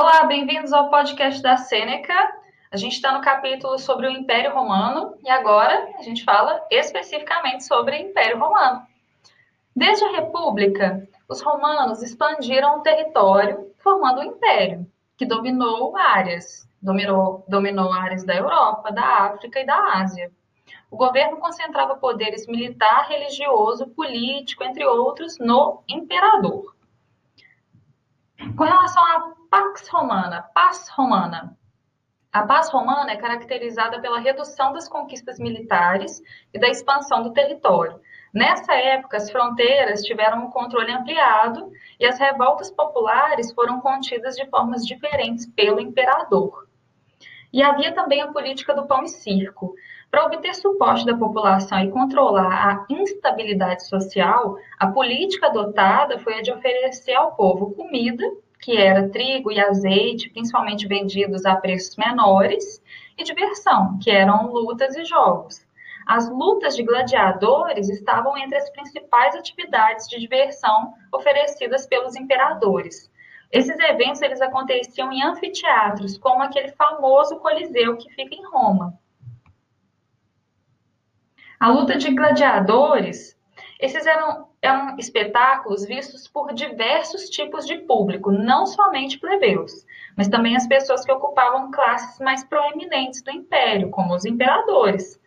Olá, bem-vindos ao podcast da Sêneca. A gente está no capítulo sobre o Império Romano e agora a gente fala especificamente sobre o Império Romano. Desde a República, os romanos expandiram o território, formando um império que dominou áreas, dominou, dominou áreas da Europa, da África e da Ásia. O governo concentrava poderes militar, religioso, político, entre outros, no imperador. Com relação à Pax Romana, paz romana. A paz romana é caracterizada pela redução das conquistas militares e da expansão do território. Nessa época, as fronteiras tiveram um controle ampliado e as revoltas populares foram contidas de formas diferentes pelo imperador. E havia também a política do pão e circo. Para obter suporte da população e controlar a instabilidade social, a política adotada foi a de oferecer ao povo comida que era trigo e azeite, principalmente vendidos a preços menores, e diversão, que eram lutas e jogos. As lutas de gladiadores estavam entre as principais atividades de diversão oferecidas pelos imperadores. Esses eventos eles aconteciam em anfiteatros, como aquele famoso Coliseu que fica em Roma. A luta de gladiadores esses eram, eram espetáculos vistos por diversos tipos de público, não somente plebeus, mas também as pessoas que ocupavam classes mais proeminentes do império, como os imperadores.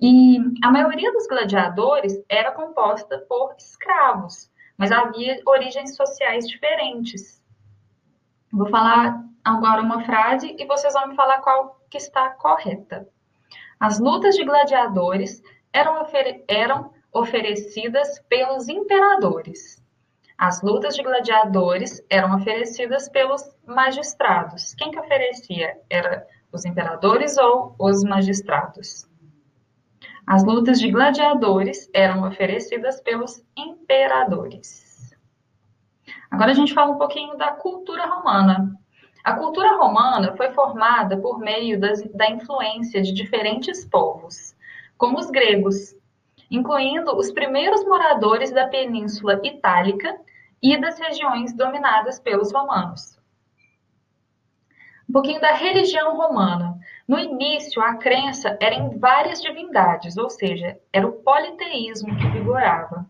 E a maioria dos gladiadores era composta por escravos, mas havia origens sociais diferentes. Vou falar agora uma frase e vocês vão me falar qual que está correta. As lutas de gladiadores eram, eram oferecidas pelos imperadores. As lutas de gladiadores eram oferecidas pelos magistrados. Quem que oferecia? Era os imperadores ou os magistrados? As lutas de gladiadores eram oferecidas pelos imperadores. Agora a gente fala um pouquinho da cultura romana. A cultura romana foi formada por meio das, da influência de diferentes povos, como os gregos, incluindo os primeiros moradores da Península Itálica e das regiões dominadas pelos romanos. Um pouquinho da religião romana. No início, a crença era em várias divindades, ou seja, era o politeísmo que vigorava.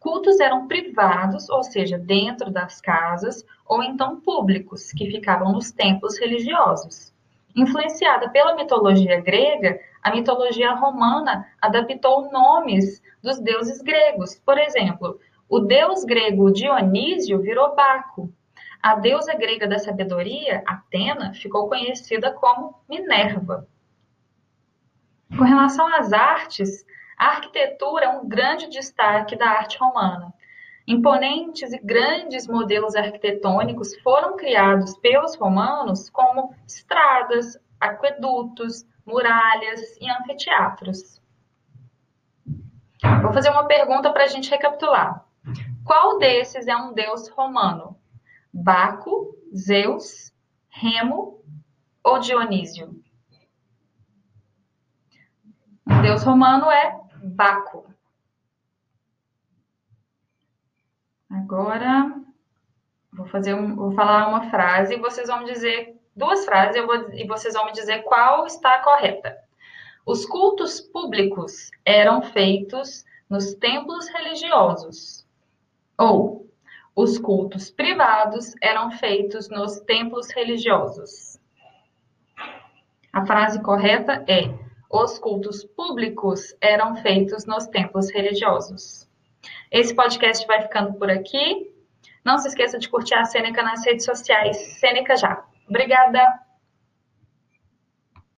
Cultos eram privados, ou seja, dentro das casas, ou então públicos, que ficavam nos templos religiosos. Influenciada pela mitologia grega, a mitologia romana adaptou nomes dos deuses gregos. Por exemplo, o deus grego Dionísio virou Baco. A deusa grega da sabedoria, Atena, ficou conhecida como Minerva. Com relação às artes, a arquitetura é um grande destaque da arte romana. Imponentes e grandes modelos arquitetônicos foram criados pelos romanos, como estradas, aquedutos, muralhas e anfiteatros. Vou fazer uma pergunta para a gente recapitular. Qual desses é um deus romano? Baco, Zeus, Remo ou Dionísio? O deus romano é Baco. Agora vou fazer um, vou falar uma frase e vocês vão dizer duas frases eu vou, e vocês vão me dizer qual está correta. Os cultos públicos eram feitos nos templos religiosos. Ou os cultos privados eram feitos nos templos religiosos. A frase correta é: os cultos públicos eram feitos nos templos religiosos. Esse podcast vai ficando por aqui. Não se esqueça de curtir a Sêneca nas redes sociais. Sêneca já. Obrigada!